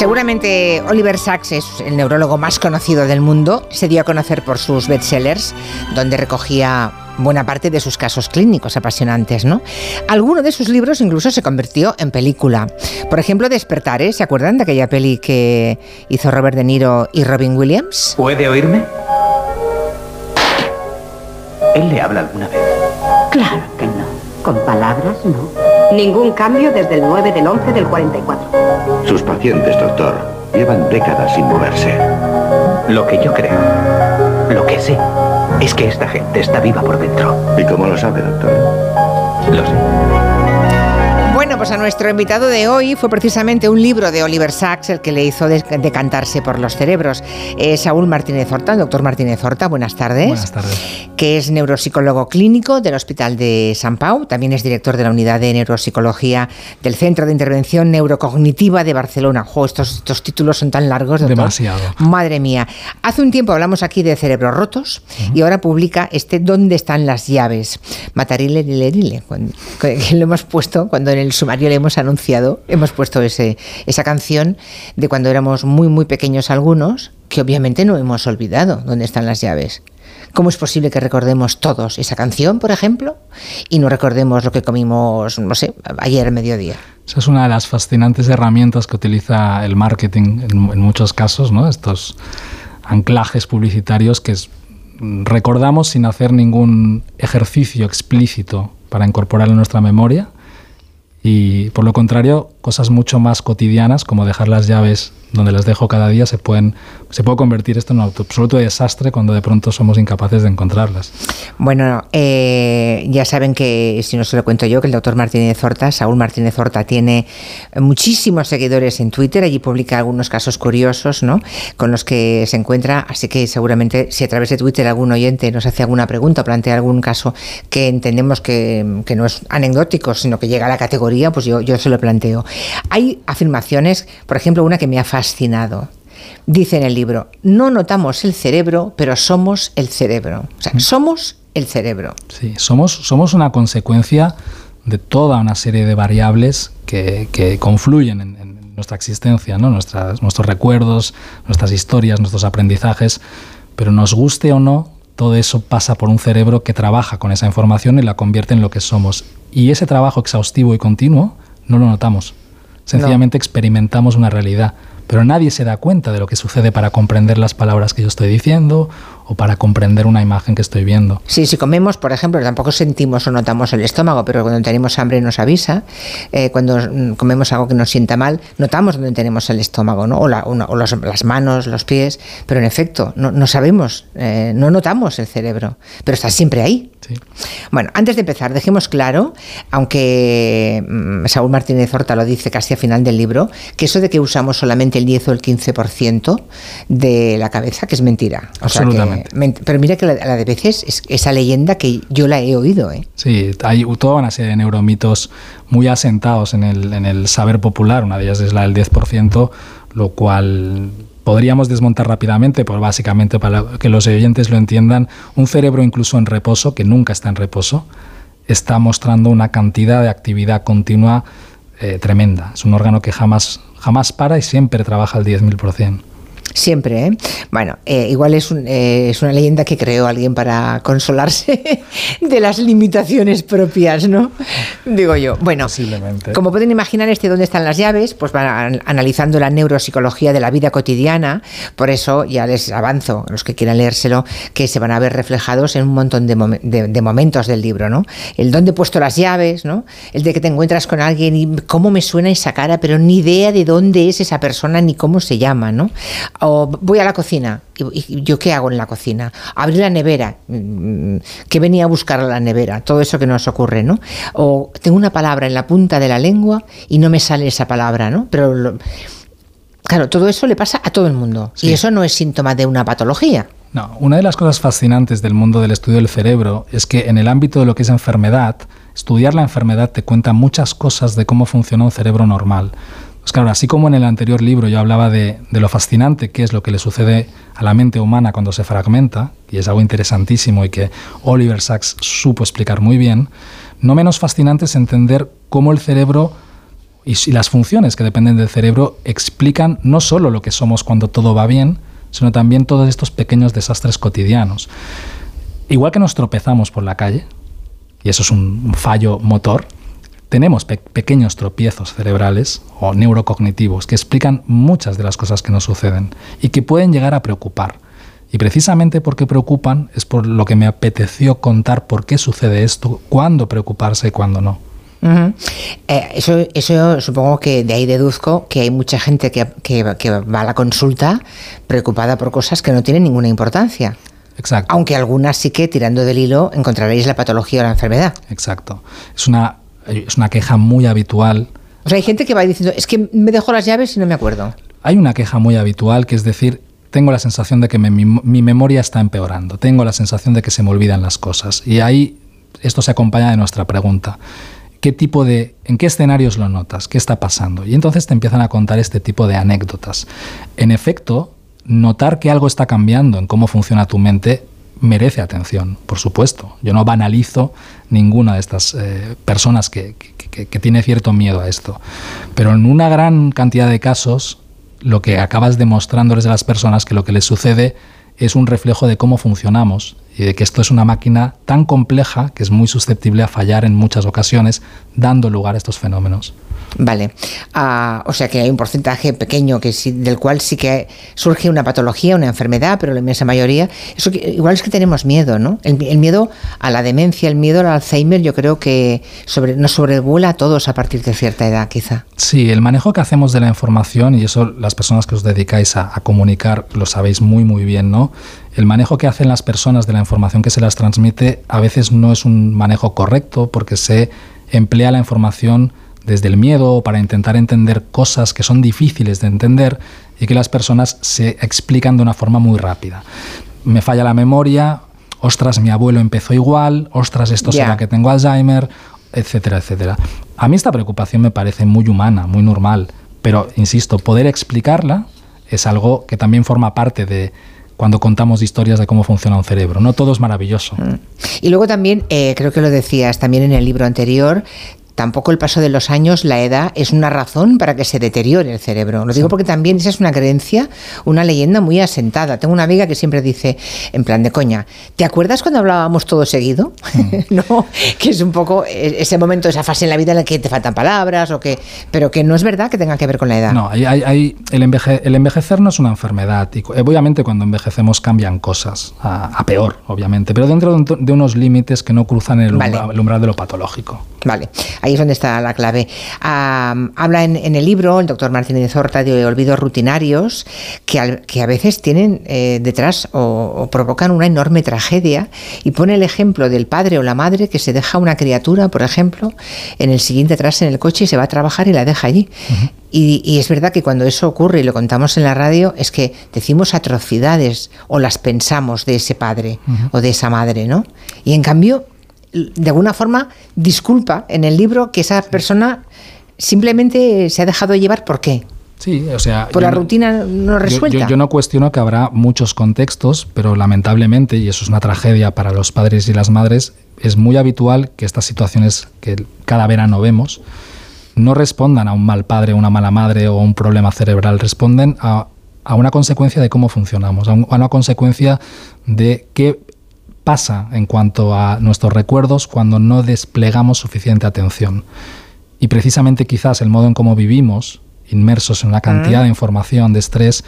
Seguramente Oliver Sacks es el neurólogo más conocido del mundo. Se dio a conocer por sus bestsellers, donde recogía buena parte de sus casos clínicos apasionantes, ¿no? Alguno de sus libros incluso se convirtió en película. Por ejemplo, Despertar, ¿eh? ¿se acuerdan de aquella peli que hizo Robert De Niro y Robin Williams? ¿Puede oírme? ¿Él le habla alguna vez? Claro que no. Con palabras, no. Ningún cambio desde el 9 del 11 del 44. Sus pacientes, doctor, llevan décadas sin moverse. Lo que yo creo, lo que sé, es que esta gente está viva por dentro. ¿Y cómo lo sabe, doctor? Lo sé. Bueno, pues a nuestro invitado de hoy fue precisamente un libro de Oliver Sacks el que le hizo decantarse por los cerebros. Saúl Martínez Horta, doctor Martínez Horta, buenas tardes. Buenas tardes. Que es neuropsicólogo clínico del Hospital de San Pau, también es director de la Unidad de Neuropsicología del Centro de Intervención Neurocognitiva de Barcelona. Jo, estos, estos títulos son tan largos, doctor. Demasiado. Madre mía. Hace un tiempo hablamos aquí de cerebros rotos y ahora publica este ¿Dónde están las llaves? Matarile, lile, que lo hemos puesto cuando en el sumario le hemos anunciado, hemos puesto ese, esa canción de cuando éramos muy, muy pequeños algunos, que obviamente no hemos olvidado dónde están las llaves. ¿Cómo es posible que recordemos todos esa canción, por ejemplo, y no recordemos lo que comimos, no sé, ayer mediodía? Esa es una de las fascinantes herramientas que utiliza el marketing en, en muchos casos, ¿no? Estos anclajes publicitarios que es, recordamos sin hacer ningún ejercicio explícito para incorporarlo en nuestra memoria y por lo contrario, cosas mucho más cotidianas, como dejar las llaves donde las dejo cada día, se, pueden, se puede convertir esto en un absoluto desastre cuando de pronto somos incapaces de encontrarlas. Bueno, eh, ya saben que, si no se lo cuento yo, que el doctor Martínez Horta, Saúl Martínez Horta, tiene muchísimos seguidores en Twitter, allí publica algunos casos curiosos ¿no? con los que se encuentra, así que seguramente si a través de Twitter algún oyente nos hace alguna pregunta o plantea algún caso que entendemos que, que no es anecdótico, sino que llega a la categoría, pues yo, yo se lo planteo. Hay afirmaciones, por ejemplo, una que me ha. Dice en el libro, no notamos el cerebro, pero somos el cerebro. O sea, somos el cerebro. Sí, somos, somos una consecuencia de toda una serie de variables que, que confluyen en, en, nuestra existencia, ¿no? Nuestras, nuestros recuerdos, nuestras historias, nuestros aprendizajes, pero nos guste o no, todo eso pasa por un cerebro que trabaja con esa información y la convierte en lo que somos. Y ese trabajo exhaustivo y continuo no lo notamos. Sencillamente no. experimentamos una realidad, pero nadie se da cuenta de lo que sucede para comprender las palabras que yo estoy diciendo o para comprender una imagen que estoy viendo. Sí, si comemos, por ejemplo, tampoco sentimos o notamos el estómago, pero cuando tenemos hambre nos avisa. Eh, cuando comemos algo que nos sienta mal, notamos dónde tenemos el estómago, ¿no? o, la, una, o los, las manos, los pies, pero en efecto, no, no sabemos, eh, no notamos el cerebro, pero está siempre ahí. Sí. Bueno, antes de empezar, dejemos claro, aunque mmm, Saúl Martínez Horta lo dice casi al final del libro, que eso de que usamos solamente el 10 o el 15% de la cabeza, que es mentira. O Absolutamente. Sea que, pero mira que la, la de veces es esa leyenda que yo la he oído. ¿eh? Sí, hay toda una serie de neuromitos muy asentados en el, en el saber popular, una de ellas es la del 10%, lo cual podríamos desmontar rápidamente, pues básicamente para que los oyentes lo entiendan, un cerebro incluso en reposo, que nunca está en reposo, está mostrando una cantidad de actividad continua eh, tremenda. Es un órgano que jamás, jamás para y siempre trabaja al 10.000%. Siempre, ¿eh? Bueno, eh, igual es, un, eh, es, una leyenda que creó alguien para consolarse de las limitaciones propias, ¿no? Digo yo. Bueno, como pueden imaginar, este ¿Dónde están las llaves? Pues van analizando la neuropsicología de la vida cotidiana. Por eso ya les avanzo, los que quieran leérselo, que se van a ver reflejados en un montón de, mom de, de momentos del libro, ¿no? El dónde he puesto las llaves, ¿no? El de que te encuentras con alguien y cómo me suena esa cara, pero ni idea de dónde es esa persona ni cómo se llama, ¿no? O voy a la cocina. ¿Y yo qué hago en la cocina? Abrir la nevera. ¿Qué venía a buscar a la nevera? Todo eso que nos ocurre, ¿no? O tengo una palabra en la punta de la lengua y no me sale esa palabra, ¿no? Pero lo, claro, todo eso le pasa a todo el mundo. Sí. Y eso no es síntoma de una patología. No, una de las cosas fascinantes del mundo del estudio del cerebro es que en el ámbito de lo que es enfermedad, estudiar la enfermedad te cuenta muchas cosas de cómo funciona un cerebro normal. Pues claro, así como en el anterior libro yo hablaba de, lo fascinante que es lo que le sucede a la mente humana cuando se fragmenta, y es algo interesantísimo y que Oliver Sacks supo explicar muy bien, no menos fascinante es entender cómo el cerebro y las funciones que dependen del cerebro explican no solo lo que somos cuando todo va bien, sino también todos estos pequeños desastres cotidianos. Igual que nos tropezamos por la calle, y eso es un fallo motor, tenemos pequeños tropiezos cerebrales o neurocognitivos que explican muchas de las cosas que nos suceden y que pueden llegar a preocupar. Y precisamente porque preocupan es por lo que me apeteció contar por qué sucede esto, cuándo preocuparse y cuándo no. Eh, eso, eso supongo que de ahí deduzco que hay mucha gente que, que, va a la consulta preocupada por cosas que no tienen ninguna importancia. Exacto. Aunque algunas sí que, tirando del hilo, encontraréis la patología o la enfermedad. Exacto. Es una, es una queja muy habitual. O sea, hay gente que va diciendo, es que me dejo las llaves y no me acuerdo. Hay una queja muy habitual que es decir, tengo la sensación de que mi, mi, memoria está empeorando, tengo la sensación de que se me olvidan las cosas. Y ahí esto se acompaña de nuestra pregunta qué tipo de, en qué escenarios lo notas, qué está pasando. Y entonces te empiezan a contar este tipo de anécdotas. En efecto, notar que algo está cambiando en cómo funciona tu mente merece atención, por supuesto. Yo no banalizo ninguna de estas eh, personas que, que, que, tiene cierto miedo a esto. Pero en una gran cantidad de casos, lo que acabas demostrándoles a las personas que lo que les sucede es un reflejo de cómo funcionamos y de que esto es una máquina tan compleja que es muy susceptible a fallar en muchas ocasiones, dando lugar a estos fenómenos. Vale. Ah, o sea que hay un porcentaje pequeño que sí, del cual sí que surge una patología, una enfermedad, pero la inmensa mayoría, eso igual es que tenemos miedo, ¿no? El, miedo a la demencia, el miedo al Alzheimer, yo creo que sobre, nos sobrevuela a todos a partir de cierta edad, quizá. Sí, el manejo que hacemos de la información, y eso las personas que os dedicáis a, a comunicar lo sabéis muy, muy bien, ¿no? El manejo que hacen las personas de la información que se las transmite a veces no es un manejo correcto porque se emplea la información desde el miedo para intentar entender cosas que son difíciles de entender y que las personas se explican de una forma muy rápida. Me falla la memoria, ostras, mi abuelo empezó igual, ostras, esto será que tengo Alzheimer, etcétera, etcétera. A mí esta preocupación me parece muy humana, muy normal, pero insisto, poder explicarla es algo que también forma parte de cuando contamos historias de cómo funciona un cerebro. No todo es maravilloso. Mm. Y luego también, eh, creo que lo decías también en el libro anterior, tampoco el paso de los años, la edad, es una razón para que se deteriore el cerebro. Lo digo porque también esa es una creencia, una leyenda muy asentada. Tengo una amiga que siempre dice, en plan de coña, ¿te acuerdas cuando hablábamos todo seguido? Mm. no, que es un poco e-, ese momento, esa fase en la vida en la que te faltan palabras, o que, pero que no es verdad que tenga que ver con la edad. No, hay, hay, el, el, envejecer no es una enfermedad. Y obviamente cuando envejecemos cambian cosas, a, peor, obviamente, pero dentro de, unos límites que no cruzan el, el umbral de lo patológico. Vale, ahí es donde está la clave. habla en, el libro el doctor Martínez Horta de olvidos rutinarios que, a veces tienen eh, detrás o, provocan una enorme tragedia y pone el ejemplo del padre o la madre que se deja una criatura, por ejemplo, en el siguiente atrás en el coche y se va a trabajar y la deja allí. y, es verdad que cuando eso ocurre y lo contamos en la radio es que decimos atrocidades o las pensamos de ese padre o de esa madre, ¿no? Y en cambio de alguna forma disculpa en el libro que esa persona simplemente se ha dejado llevar por qué. Sí, o sea. Por la rutina no resuelta. Yo, no cuestiono que habrá muchos contextos, pero lamentablemente, y eso es una tragedia para los padres y las madres, es muy habitual que estas situaciones que cada verano vemos no respondan a un mal padre, una mala madre o un problema cerebral, responden a, a una consecuencia de cómo funcionamos, a, a una consecuencia de qué pasa en cuanto a nuestros recuerdos cuando no desplegamos suficiente atención. Y precisamente quizás el modo en cómo vivimos, inmersos en una cantidad de información, de estrés,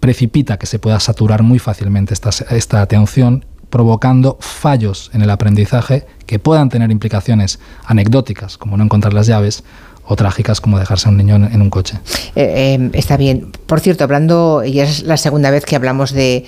precipita que se pueda saturar muy fácilmente esta, esta atención provocando fallos en el aprendizaje que puedan tener implicaciones anecdóticas, como no encontrar las llaves, o trágicas como dejarse a un niño en, un coche. Eh, eh, está bien. Por cierto, hablando, y es la segunda vez que hablamos de,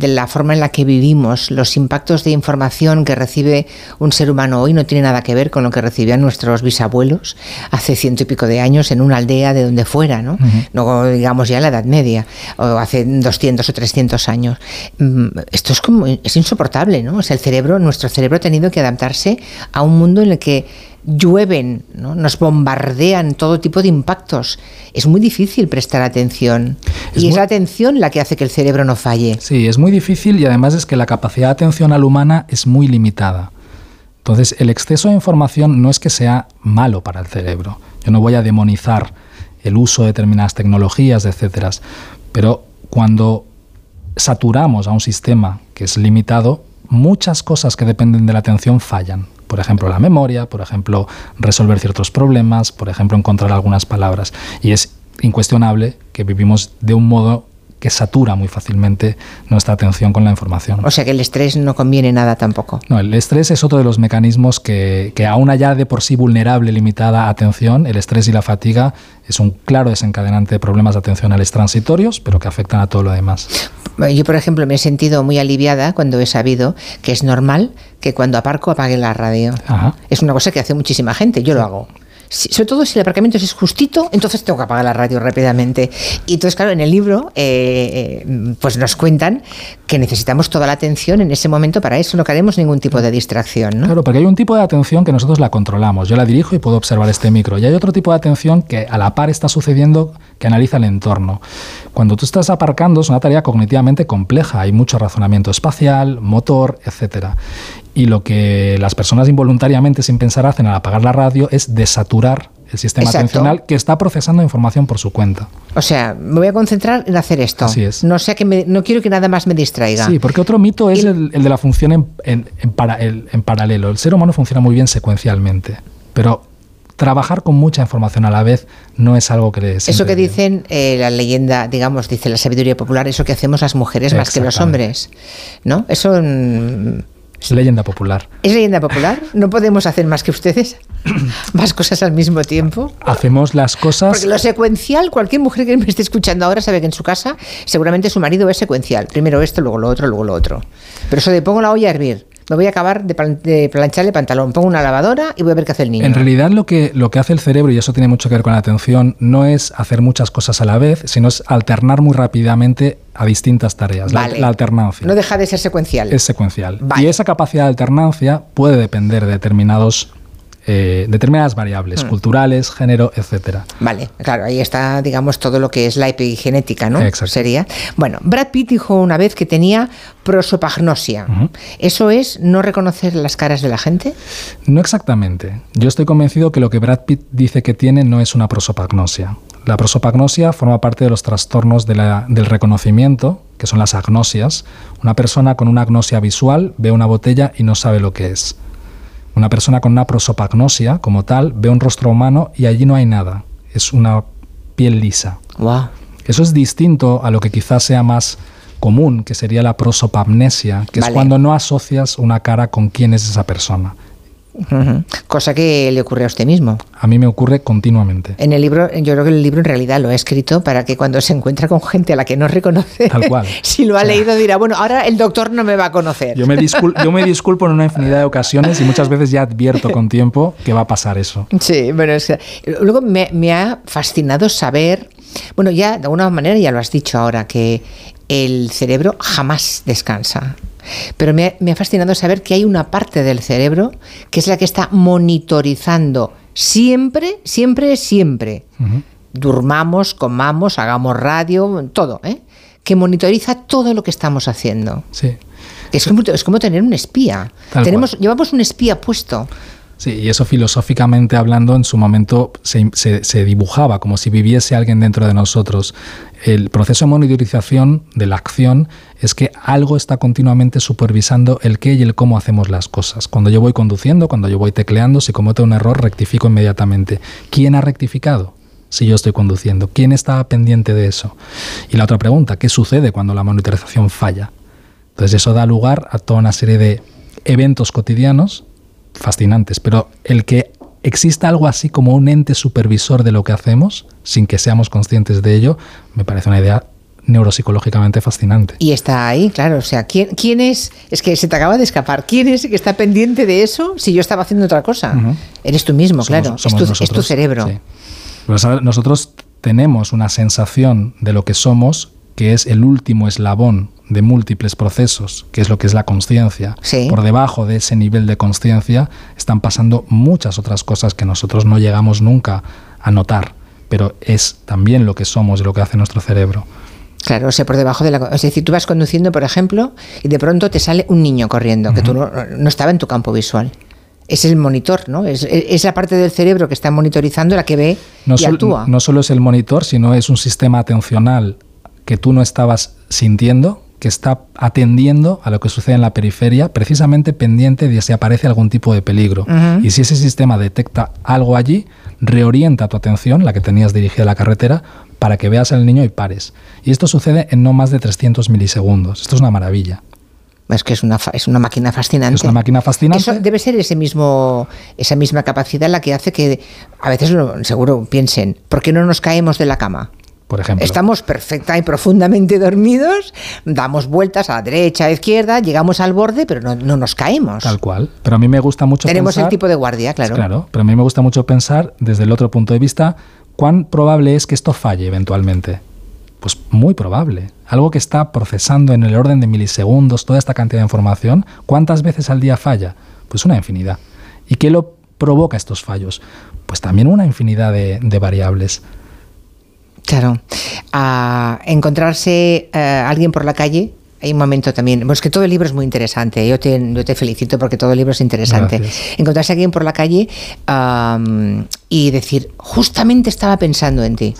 la forma en la que vivimos, los impactos de información que recibe un ser humano hoy no tiene nada que ver con lo que recibían nuestros bisabuelos hace ciento y pico de años en una aldea de donde fuera, ¿no? No digamos ya la Edad Media, o hace 200 o 300 años. Mm, esto es como, es insoportable, ¿no? O sea, el cerebro, nuestro cerebro ha tenido que adaptarse a un mundo en el que llueven, ¿no? nos bombardean todo tipo de impactos. Es muy difícil prestar atención. y es la atención la que hace que el cerebro no falle. Sí, es muy difícil y además es que la capacidad atencional humana es muy limitada. Entonces, el exceso de información no es que sea malo para el cerebro. Yo no voy a demonizar el uso de determinadas tecnologías, etcétera. Pero cuando saturamos a un sistema que es limitado, muchas cosas que dependen de la atención fallan. Por ejemplo, la memoria, por ejemplo, resolver ciertos problemas, por ejemplo, encontrar algunas palabras. Y es incuestionable que vivimos de un modo que satura muy fácilmente nuestra atención con la información. O sea que el estrés no conviene nada tampoco. No, el estrés es otro de los mecanismos que, que aún allá de por sí vulnerable, limitada atención, el estrés y la fatiga es un claro desencadenante de problemas atencionales transitorios, pero que afectan a todo lo demás. Yo, por ejemplo, me he sentido muy aliviada cuando he sabido que es normal que cuando aparco apague la radio. Es una cosa que hace muchísima gente, yo lo hago sobre todo si el aparcamiento es justito, entonces tengo que apagar la radio rápidamente. Y entonces, claro, en el libro eh, eh, pues nos cuentan que necesitamos toda la atención en ese momento para eso, no queremos ningún tipo de distracción. ¿no? Claro, porque hay un tipo de atención que nosotros la controlamos. Yo la dirijo y puedo observar este micro. Y hay otro tipo de atención que a la par está sucediendo que analiza el entorno. Cuando tú estás aparcando es una tarea cognitivamente compleja. Hay mucho razonamiento espacial, motor, etcétera y lo que las personas involuntariamente sin pensar hacen al apagar la radio es desaturar el sistema atencional que está procesando información por su cuenta. O sea, me voy a concentrar en hacer esto. Así es. No, sea que no quiero que nada más me distraiga. Sí, porque otro mito es el, de la función en, en, en paralelo. El ser humano funciona muy bien secuencialmente, pero trabajar con mucha información a la vez no es algo que le Eso que dicen eh, la leyenda, digamos, dice la sabiduría popular, eso que hacemos las mujeres más que los hombres, ¿no? Eso mm, es leyenda popular. ¿Es leyenda popular? ¿No podemos hacer más que ustedes? ¿Más cosas al mismo tiempo? Hacemos las cosas... Porque lo secuencial, cualquier mujer que me esté escuchando ahora sabe que en su casa seguramente su marido es secuencial. Primero esto, luego lo otro, luego lo otro. Pero eso de pongo la olla a hervir me voy a acabar de, plancharle pantalón, pongo una lavadora y voy a ver qué hace el niño. En realidad lo que, lo que hace el cerebro, y eso tiene mucho que ver con la atención, no es hacer muchas cosas a la vez, sino es alternar muy rápidamente a distintas tareas. La, alternancia. No deja de ser secuencial. Es secuencial. Y esa capacidad de alternancia puede depender de determinados eh, determinadas variables, hmm. culturales, género, etcétera. Vale, claro, ahí está, digamos, todo lo que es la epigenética, ¿no? Exacto. Sería. Bueno, Brad Pitt dijo una vez que tenía prosopagnosia. ¿Eso es no reconocer las caras de la gente? No exactamente. Yo estoy convencido que lo que Brad Pitt dice que tiene no es una prosopagnosia. La prosopagnosia forma parte de los trastornos del reconocimiento, que son las agnosias. Una persona con una agnosia visual ve una botella y no sabe lo que es. Una persona con una prosopagnosia, como tal, ve un rostro humano y allí no hay nada. Es una piel lisa. Wow. Eso es distinto a lo que quizás sea más común, que sería la prosopamnesia, que es cuando no asocias una cara con quién es esa persona. Cosa que le ocurre a usted mismo. A mí me ocurre continuamente. En el libro, yo creo que el libro en realidad lo ha escrito para que cuando se encuentra con gente a la que no reconoce, Tal cual. si lo ha leído dirá, bueno, ahora el doctor no me va a conocer. Yo me, yo me disculpo en una infinidad de ocasiones y muchas veces ya advierto con tiempo que va a pasar eso. Sí, bueno, luego me, me ha fascinado saber, bueno, ya de alguna manera ya lo has dicho ahora, que el cerebro jamás descansa. Pero me, ha fascinado saber que hay una parte del cerebro que es la que está monitorizando siempre, siempre, siempre. Durmamos, comamos, hagamos radio, todo, ¿eh? que monitoriza todo lo que estamos haciendo. Sí. Es como, es como tener un espía. Tenemos, llevamos un espía puesto. Sí, y eso filosóficamente hablando en su momento se, se, dibujaba como si viviese alguien dentro de nosotros. El proceso de monitorización de la acción es que algo está continuamente supervisando el qué y el cómo hacemos las cosas. Cuando yo voy conduciendo, cuando yo voy tecleando, si cometo un error, rectifico inmediatamente. ¿Quién ha rectificado? Si yo estoy conduciendo, ¿quién está pendiente de eso? Y la otra pregunta, ¿qué sucede cuando la monitorización falla? Entonces eso da lugar a toda una serie de eventos cotidianos fascinantes, pero el que exista algo así como un ente supervisor de lo que hacemos, sin que seamos conscientes de ello, me parece una idea neuropsicológicamente fascinante. Y está ahí, claro. O sea, ¿quién, quién es? Es que se te acaba de escapar. ¿Quién es el que está pendiente de eso si yo estaba haciendo otra cosa? Eres tú mismo, claro. es, tu, cerebro. Pues, nosotros tenemos una sensación de lo que somos que es el último eslabón de múltiples procesos, que es lo que es la conciencia. Por debajo de ese nivel de conciencia están pasando muchas otras cosas que nosotros no llegamos nunca a notar, pero es también lo que somos y lo que hace nuestro cerebro. Claro, o sea, por debajo de la... Es decir, tú vas conduciendo, por ejemplo, y de pronto te sale un niño corriendo, que tú no, no estaba en tu campo visual. es el monitor, ¿no? Es, es, la parte del cerebro que está monitorizando la que ve no y actúa. No solo es el monitor, sino es un sistema atencional que tú no estabas sintiendo, que está atendiendo a lo que sucede en la periferia, precisamente pendiente de si aparece algún tipo de peligro. Y si ese sistema detecta algo allí, reorienta tu atención, la que tenías dirigida a la carretera, para que veas al niño y pares. Y esto sucede en no más de 300 milisegundos. Esto es una maravilla. Es que es una, es una máquina fascinante. Es una máquina fascinante. Eso debe ser ese mismo, esa misma capacidad la que hace que a veces seguro piensen, ¿por qué no nos caemos de la cama? Por ejemplo. Estamos perfecta y profundamente dormidos, damos vueltas a la derecha, a la izquierda, llegamos al borde, pero no, no nos caemos. Tal cual. Pero a mí me gusta mucho Tenemos el tipo de guardia, claro. Claro, pero a mí me gusta mucho pensar desde el otro punto de vista cuán probable es que esto falle eventualmente. Pues muy probable. Algo que está procesando en el orden de milisegundos toda esta cantidad de información, ¿cuántas veces al día falla? Pues una infinidad. ¿Y qué lo provoca estos fallos? Pues también una infinidad de, variables. Claro. A encontrarse eh, alguien por la calle hay un momento también, pues que todo el libro es muy interesante, yo te, yo te felicito porque todo el libro es interesante. Encontrarse a alguien por la calle y decir, justamente estaba pensando en ti.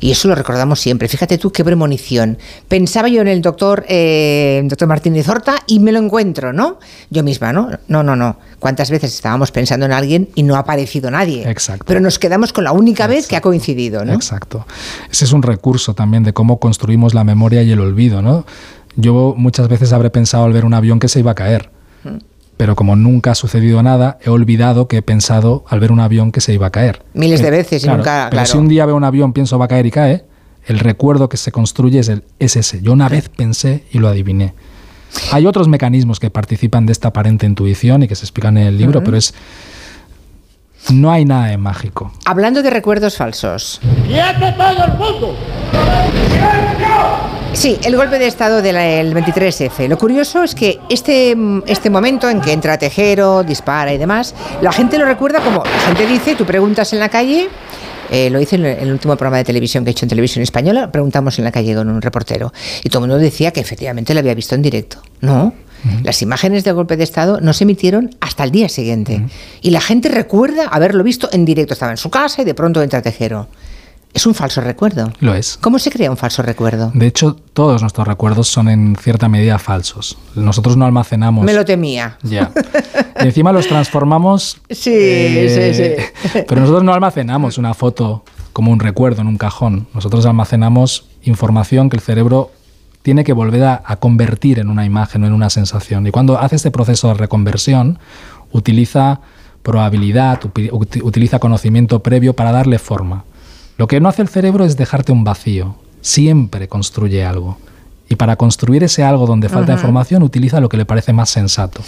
Y eso lo recordamos siempre. Fíjate tú qué premonición. Pensaba yo en el doctor, eh, doctor Martínez Horta y me lo encuentro, ¿no? Yo misma, ¿no? No, no, no. ¿Cuántas veces estábamos pensando en alguien y no ha aparecido nadie? Exacto. Pero nos quedamos con la única vez que ha coincidido, ¿no? Exacto. Ese es un recurso también de cómo construimos la memoria y el olvido, ¿no? Yo muchas veces habré pensado al ver un avión que se iba a caer. Pero como nunca ha sucedido nada, he olvidado que he pensado al ver un avión que se iba a caer. Miles de eh, veces y nunca. Pero si un día veo un avión, pienso va a caer y cae, el recuerdo que se construye es, el, es ese. Yo una vez pensé y lo adiviné. Hay otros mecanismos que participan de esta aparente intuición y que se explican en el libro, pero es. No hay nada de mágico. Hablando de recuerdos falsos. todo el mundo! Sí, el golpe de Estado del 23F. Lo curioso es que este, este momento en que entra Tejero, dispara y demás, la gente lo recuerda como, la gente dice, tú preguntas en la calle, eh, lo hice en el último programa de televisión que he hecho en televisión española, preguntamos en la calle con un reportero y todo el mundo decía que efectivamente lo había visto en directo. No, las imágenes del golpe de Estado no se emitieron hasta el día siguiente. Y la gente recuerda haberlo visto en directo. Estaba en su casa y de pronto entra Tejero. Es un falso recuerdo. Lo es. ¿Cómo se crea un falso recuerdo? De hecho, todos nuestros recuerdos son en cierta medida falsos. Nosotros no almacenamos. Me lo temía. Ya. Y encima los transformamos. Sí, sí, sí. Pero nosotros no almacenamos una foto como un recuerdo en un cajón. Nosotros almacenamos información que el cerebro tiene que volver a, a convertir en una imagen o en una sensación. Y cuando hace este proceso de reconversión, utiliza probabilidad, utiliza conocimiento previo para darle forma. Lo que no hace el cerebro es dejarte un vacío. Siempre construye algo. Y para construir ese algo donde falta información, utiliza lo que le parece más sensato.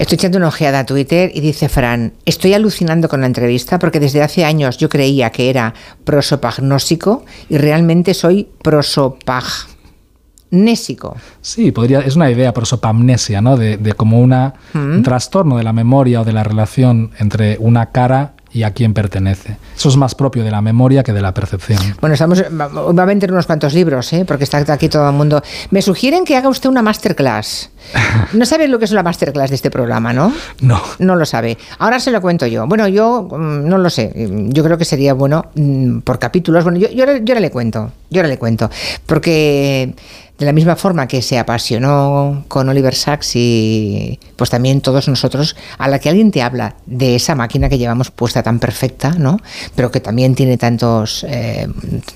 Estoy echando una ojeada a Twitter y dice Fran, estoy alucinando con la entrevista porque desde hace años yo creía que era prosopagnósico y realmente soy prosopagnésico. Sí, podría, es una idea, prosopamnesia, ¿no? De, como una, un trastorno de la memoria o de la relación entre una cara y a quién pertenece. Eso es más propio de la memoria que de la percepción. Bueno, estamos, va a vender unos cuantos libros, ¿eh? porque está aquí todo el mundo. Me sugieren que haga usted una masterclass. No sabe lo que es una masterclass de este programa, ¿no? No. No lo sabe. Ahora se lo cuento yo. Bueno, yo mm, no lo sé. Yo creo que sería bueno mm, por capítulos. Bueno, yo, yo, yo ahora le cuento. Yo ahora le cuento. Porque de la misma forma que se apasionó con Oliver Sacks y pues también todos nosotros, a la que alguien te habla de esa máquina que llevamos puesta tan perfecta, ¿no? pero que también tiene tantos, eh,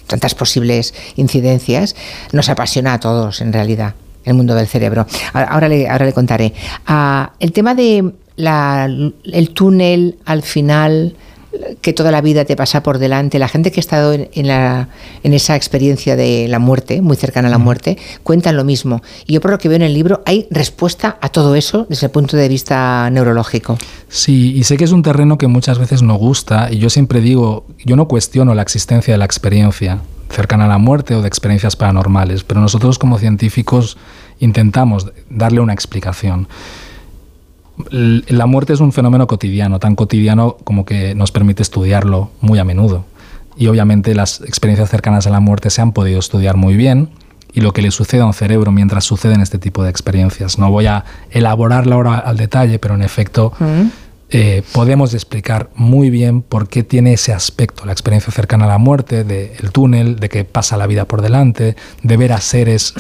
tantas posibles incidencias, nos apasiona a todos en realidad el mundo del cerebro. Ahora le, ahora le contaré. Ah, el tema de el túnel al final que toda la vida te pasa por delante, la gente que ha estado en, la, en esa experiencia de la muerte, muy cercana a la muerte, cuentan lo mismo. Y yo por lo que veo en el libro hay respuesta a todo eso desde el punto de vista neurológico. Sí, y sé que es un terreno que muchas veces no gusta y yo siempre digo, yo no cuestiono la existencia de la experiencia cercana a la muerte o de experiencias paranormales, pero nosotros como científicos intentamos darle una explicación la muerte es un fenómeno cotidiano, tan cotidiano como que nos permite estudiarlo muy a menudo. Y obviamente las experiencias cercanas a la muerte se han podido estudiar muy bien y lo que le sucede a un cerebro mientras suceden este tipo de experiencias. No voy a elaborarla ahora al detalle, pero en efecto eh, podemos explicar muy bien por qué tiene ese aspecto, la experiencia cercana a la muerte, del túnel, de que pasa la vida por delante, de ver a seres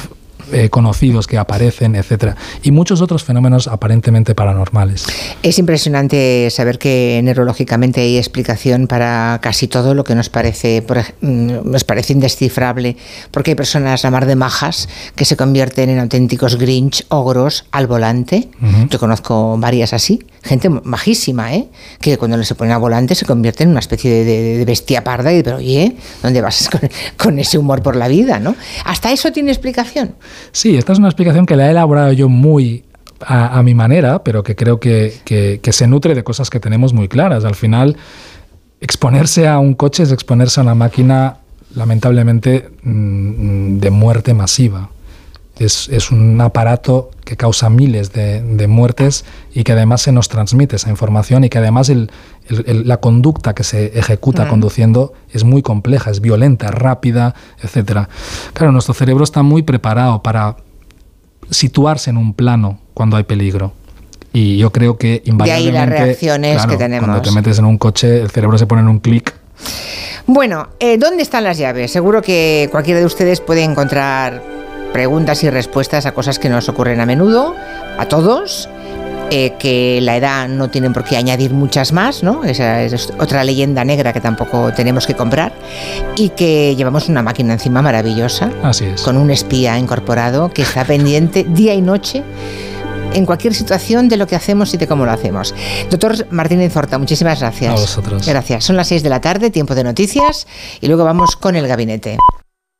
eh, conocidos que aparecen, etcétera, y muchos otros fenómenos aparentemente paranormales. Es impresionante saber que neurológicamente hay explicación para casi todo lo que nos parece, mm, nos parece indescifrable, porque hay personas, la mar de majas, que se convierten en auténticos grinch, ogros al volante. Yo conozco varias así, gente majísima, ¿eh? que cuando se ponen a volante se convierte en una especie de, bestia parda y pero oye, ¿dónde vas con, con, ese humor por la vida? ¿no? ¿Hasta eso tiene explicación? Sí, esta es una explicación que la he elaborado yo muy a, mi manera, pero que creo que, que, se nutre de cosas que tenemos muy claras. Al final, exponerse a un coche es exponerse a una máquina lamentablemente mm, de muerte masiva. Es, es, un aparato que causa miles de, de, muertes y que además se nos transmite esa información y que además el, la conducta que se ejecuta mm. conduciendo es muy compleja, es violenta, rápida, etc. Claro, nuestro cerebro está muy preparado para situarse en un plano cuando hay peligro. Y yo creo que invariablemente... De ahí las reacciones que tenemos. Cuando te metes en un coche, el cerebro se pone en un clic bueno, eh, ¿dónde están las llaves? Seguro que cualquiera de ustedes puede encontrar preguntas y respuestas a cosas que nos ocurren a menudo, a todos. Eh, que la edad no tiene por qué añadir muchas más, ¿no? Esa es otra leyenda negra que tampoco tenemos que comprar. Y que llevamos una máquina encima maravillosa. Así es. Con un espía incorporado que está pendiente día y noche en cualquier situación de lo que hacemos y de cómo lo hacemos. Doctor Martínez Horta, muchísimas gracias. A vosotros. Gracias. Son las 6 de la tarde, tiempo de noticias, y luego vamos con el gabinete.